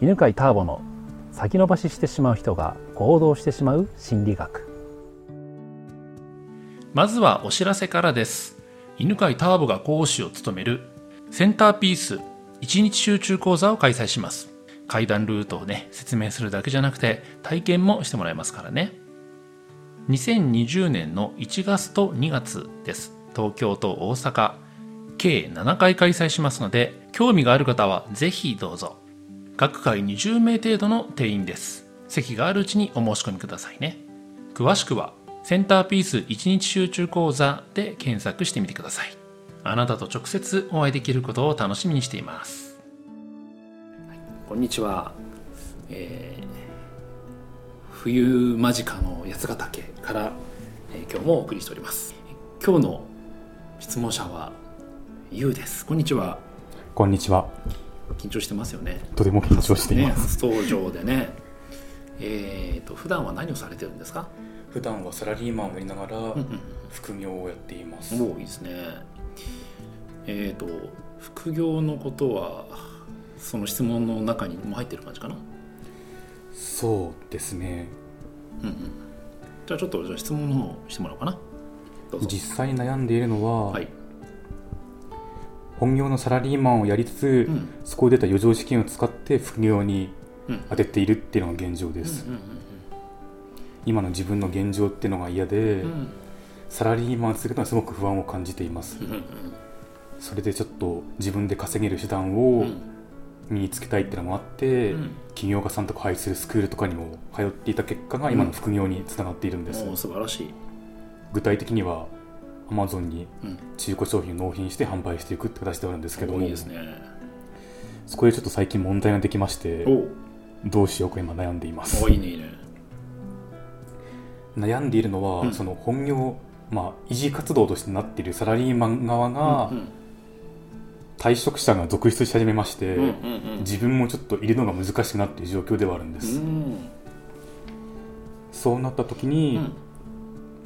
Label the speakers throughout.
Speaker 1: 犬飼ターボの先延ばししてしまう人が行動してしまう心理学。
Speaker 2: まずはお知らせからです。犬飼ターボが講師を務めるセンターピース1日集中講座を開催します。階段ルートをね説明するだけじゃなくて体験もしてもらえますからね。2020年の1月と2月です。東京と大阪。計7回開催しますので興味がある方はぜひどうぞ。各回20名程度の定員です。席があるうちにお申し込みくださいね。詳しくはセンターピース1日集中講座で検索してみてください。あなたと直接お会いできることを楽しみにしています、こんにちは、えー冬間近の八ヶ岳から、えー今日もお送りしております。今日の質問者はゆうです。こんにちは。
Speaker 3: こんにちは。
Speaker 2: 緊張してますよね。
Speaker 3: とても緊張してい
Speaker 2: ね
Speaker 3: ます。
Speaker 2: 初登場でね。えー、と普段は何をされてるんですか？
Speaker 3: 普段はサラリーマンをやりながら副業をやっています。
Speaker 2: もういいですね。えっ、と副業のことはその質問の中にも入ってる感じかな？
Speaker 3: そうですね。
Speaker 2: うんうん。じゃあちょっとじゃあ質問の方してもらおうかな。
Speaker 3: 実際に悩んでいるのは、
Speaker 2: はい、
Speaker 3: 本業のサラリーマンをやりつつ、
Speaker 2: うん。
Speaker 3: そこで出た余剰資金を使って副業に
Speaker 2: うん。
Speaker 3: 当てているっていうのが現状です。
Speaker 2: うん
Speaker 3: 今の自分の現状っていうのが嫌で、
Speaker 2: うん。うん
Speaker 3: サラリーマンを続けるのはすごく不安を感じています。
Speaker 2: うんうん
Speaker 3: それでちょっと自分で稼げる手段
Speaker 2: う
Speaker 3: を
Speaker 2: ん。
Speaker 3: 身につけたいっていうのもあって、
Speaker 2: うん。
Speaker 3: 起業家さんとか配置するスクールとかにも通っていた結果が今の副業につながっているんです。
Speaker 2: 素晴らしい、
Speaker 3: 具体的には Amazon に
Speaker 2: うん、
Speaker 3: 中古商品を納品して販売していくって形であるんですけども。
Speaker 2: おーいいですね。
Speaker 3: そこでちょっと最近問題ができましてどうしようか今悩んでいます。
Speaker 2: いいねいいね。
Speaker 3: 悩んでいるのは、
Speaker 2: うん。
Speaker 3: その本業まあ維持活動としてなっているサラリーマン側が
Speaker 2: うん。
Speaker 3: 退職者が続出し始めまして、
Speaker 2: うんうんうん。
Speaker 3: 自分もちょっといるのが難しくなっている状況ではあるんです、
Speaker 2: うん。
Speaker 3: そうなった時に、
Speaker 2: うん。
Speaker 3: ま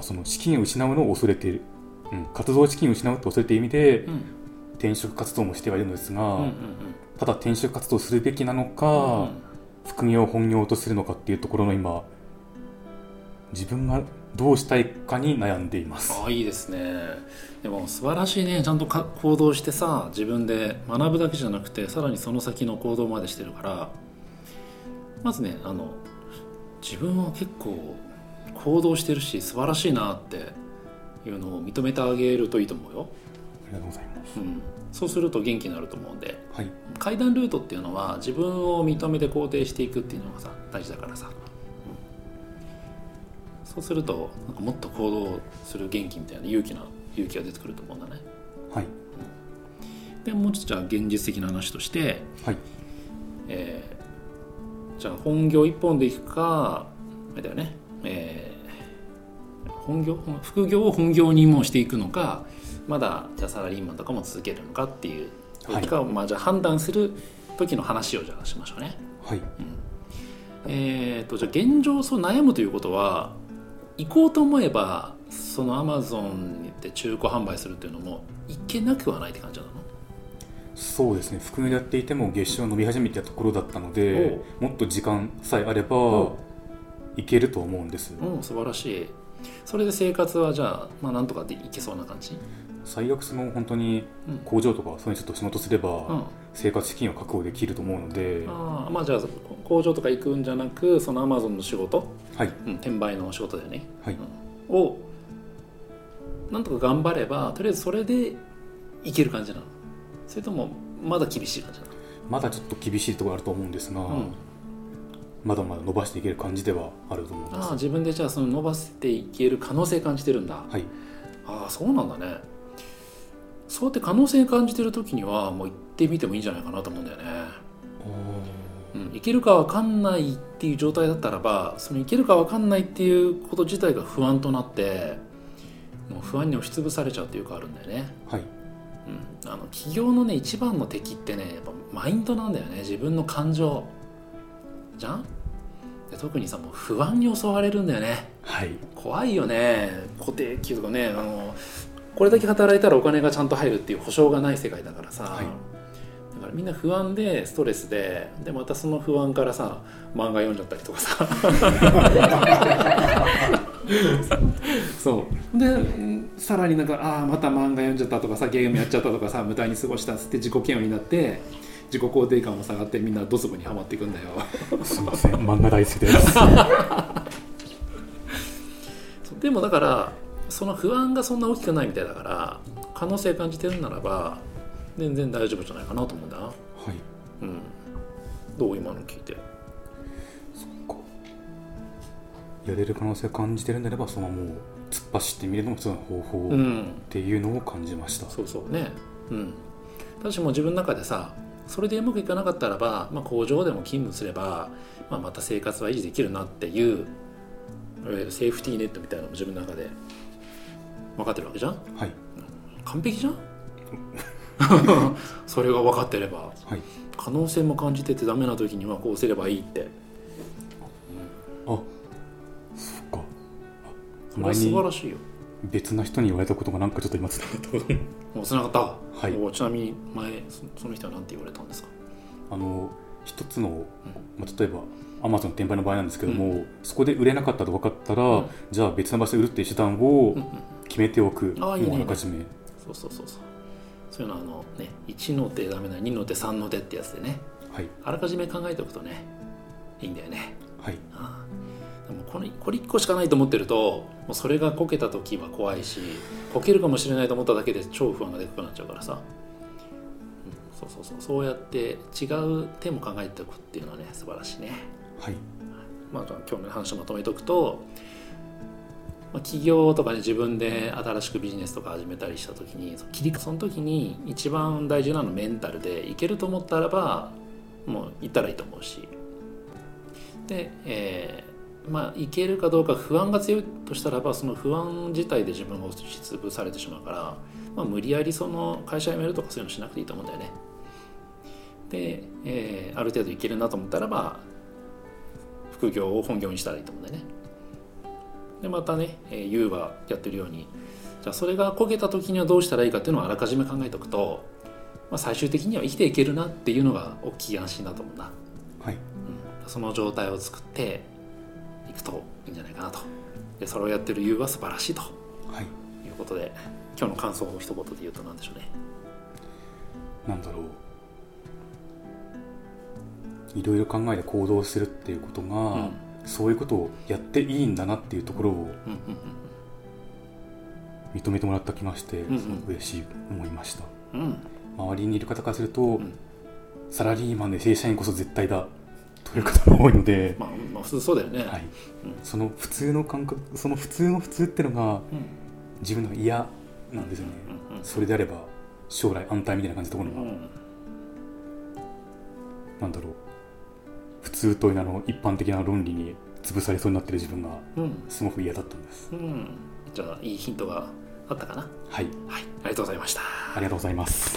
Speaker 3: あ、その資金を失うのを恐れている、うん、活動資金を失うと恐れている意味で、
Speaker 2: うん。
Speaker 3: 転職活動もしてはいるのですが、
Speaker 2: うんうん
Speaker 3: ただ転職活動するべきなのか、
Speaker 2: うん
Speaker 3: 副業を本業とするのかっていうところの今自分がどうしたいかに悩んでいます。
Speaker 2: ああいいですね。でも素晴らしいね。ちゃんとか行動してさ自分で学ぶだけじゃなくてさらにその先の行動までしてるからまずねあの自分は結構行動してるし素晴らしいなっていうのを認めてあげるといいと思うよ、
Speaker 3: ありがとうございます。
Speaker 2: うん、そうすると元気になると思うんで。
Speaker 3: はい。
Speaker 2: 階段ルートっていうのは自分を認めて肯定していくっていうのがさ大事だからさ、うん。そうするとなんかもっと行動する元気みたいな勇気な勇気が出てくると思うんだね。
Speaker 3: はい。
Speaker 2: でもうちょっとじゃあ現実的な話として、
Speaker 3: はい。
Speaker 2: えーじゃあ本業一本でいくかあれだよね、えー本業副業を本業にもしていくのかまだじゃあサラリーマンとかも続けるのかっていう
Speaker 3: はい。
Speaker 2: か、まあ、じゃあ判断する時の話をじゃあしましょうね。
Speaker 3: はい。
Speaker 2: えー、とじゃあ現状そう悩むということは行こうと思えばそのアマゾンに行って中古販売するっていうのもいけなくはないって感じなの？
Speaker 3: そうですね。副業でやっていても月収が伸び始めてたところだったのでもっと時間さえあれば
Speaker 2: お
Speaker 3: いけると思うんです
Speaker 2: うん素晴らしいそれで生活はじゃあ、まあ、なんとかでいけそうな感じ？
Speaker 3: 最悪その本当に
Speaker 2: うん。
Speaker 3: 工場とかそういうちょっと仕事すれば、
Speaker 2: うん。
Speaker 3: 生活資金を確保できると思うので。
Speaker 2: ああまあじゃあ工場とか行くんじゃなくそのアマゾンの仕事、
Speaker 3: はい。
Speaker 2: うん、転売の仕事だよね、
Speaker 3: はい。
Speaker 2: うん。をなんとか頑張ればとりあえずそれでいける感じなの？それともまだ厳しい感じなの？
Speaker 3: まだちょっと厳しいところあると思うんですが、
Speaker 2: うん
Speaker 3: まだまだ伸ばしていける感じではあると思います。
Speaker 2: ああ自分でじゃあその伸ばせていける可能性感じてるんだ、
Speaker 3: はい。
Speaker 2: ああそうなんだね。そうやって可能性感じてる時にはもう行ってみてもいいんじゃないかなと思うんだよね、うん、いけるか分かんないっていう状態だったらばそのいけるか分かんないっていうこと自体が不安となってもう不安に押しつぶされちゃうっていうかあるんだよね、
Speaker 3: はい。
Speaker 2: うん、あの企業のね一番の敵ってねやっぱマインドなんだよね。自分の感情じゃん？で特にさもう不安に襲われるんだよね。
Speaker 3: はい。
Speaker 2: 怖いよね。固定給とかねあのこれだけ働いたらお金がちゃんと入るっていう保証がない世界だからさ、
Speaker 3: はい。
Speaker 2: だかからみんな不安でストレスででまたその不安からさ漫画読んじゃったりとかさ。そう。でうんさらになんかああまた漫画読んじゃったとかさゲームやっちゃったとかさ無駄に過ごしたっつって自己嫌悪になって自己肯定感も下がってみんなドツボにはまっていくんだよ。
Speaker 3: すいません。漫画大好きです。
Speaker 2: そ うでもだからその不安がそんな大きくないみたいだから可能性感じてるならば全然大丈夫じゃないかなと思うんだ。な
Speaker 3: はい。
Speaker 2: うん。どう今の聞いて。
Speaker 3: やれる可能性を感じてるんであればそのもう突っ走ってみるのも一つの方法っ
Speaker 2: うん
Speaker 3: ていうのを感じました、
Speaker 2: そうそうね。うん。ただしもう自分の中でさそれでうまくいかなかったらば、まあ、工場でも勤務すれば、まあ、また生活は維持できるなっていういわゆるセーフティーネットみたいなのも自分の中で分かってるわけじゃん？
Speaker 3: はい。
Speaker 2: 完璧じゃん？それが分かってれば。
Speaker 3: はい。
Speaker 2: 可能性も感じててダメな時にはこうすればいいって。
Speaker 3: あそっか。
Speaker 2: それは素晴らしいよ
Speaker 3: 別な人に言われたことがなんかちょっと今つながった
Speaker 2: もうつなが。った、
Speaker 3: はい。
Speaker 2: おちなみに前そその人は何て言われたんですか？
Speaker 3: あの一つの、まあ、例えばアマゾン転売の場合なんですけども、そこで売れなかったと分かったら、
Speaker 2: うん。
Speaker 3: じゃあ別の場所で売るっていう手段を
Speaker 2: うんうん
Speaker 3: 決めておく、
Speaker 2: あいいね。
Speaker 3: もうあらかじめ。
Speaker 2: そうそうそうそう。そういうのはあのね1の手ダメな2の手3の手ってやつでね。
Speaker 3: はい。
Speaker 2: あらかじめ考えておくとねいいんだよねもこれこれ1個しかないと思ってるともうそれがこけた時は怖いしこけるかもしれないと思っただけで超不安がでかくなっちゃうからさ、うん、そうそうそう。そうやって違う手も考えておくっていうのはね素晴らしいね。
Speaker 3: はい。
Speaker 2: まあ、今日の話をまとめておくと、まあ、企業とかで自分で新しくビジネスとか始めたりした時にその切りその時に一番大事なのはメンタルでいけると思ったらばもう行ったらいいと思うし。で、えーまあいけるかどうか不安が強いとしたらばその不安自体で自分が押しつぶされてしまうから、まあ、無理やりその会社辞めるとかそういうのしなくていいと思うんだよね。で、えーある程度いけるなと思ったらば副業を本業にしたらいいと思うんだよね。でまたね、えー、ユーはやってるようにじゃあそれが焦げた時にはどうしたらいいかっていうのをあらかじめ考えておくと、まあ、最終的には生きていけるなっていうのが大きい安心だと思うな、
Speaker 3: はい
Speaker 2: うん、その状態を作っていくといいんじゃないかなとでそれをやってるユーは素晴らしいと
Speaker 3: はい
Speaker 2: いうことで今日の感想を一言で言うと何でしょうね
Speaker 3: なんだろういろいろ考えて行動するっていうことが、
Speaker 2: うん
Speaker 3: そういうことをやっていいんだなっていうところを認めてもらった気がして、
Speaker 2: んうん
Speaker 3: すごく嬉しい思いました
Speaker 2: うん
Speaker 3: 周りにいる方からすると、
Speaker 2: ん
Speaker 3: サラリーマンで正社員こそ絶対だという方が多いので、
Speaker 2: まあ、まあ普通そうだよね、
Speaker 3: はい。
Speaker 2: うん。
Speaker 3: その普通の感覚その普通の普通ってのが
Speaker 2: うん。
Speaker 3: 自分の嫌なんですよね、
Speaker 2: うんうん。
Speaker 3: それであれば将来安泰みたいな感じのところが、
Speaker 2: うん。
Speaker 3: なんだろう。普通という名の一般的な論理に潰されそうになってる自分が
Speaker 2: うん。
Speaker 3: すごく嫌だったんです。
Speaker 2: うん、じゃあいいヒントがあったかな？
Speaker 3: はい。
Speaker 2: はい。ありがとうございました。
Speaker 3: ありがとうございます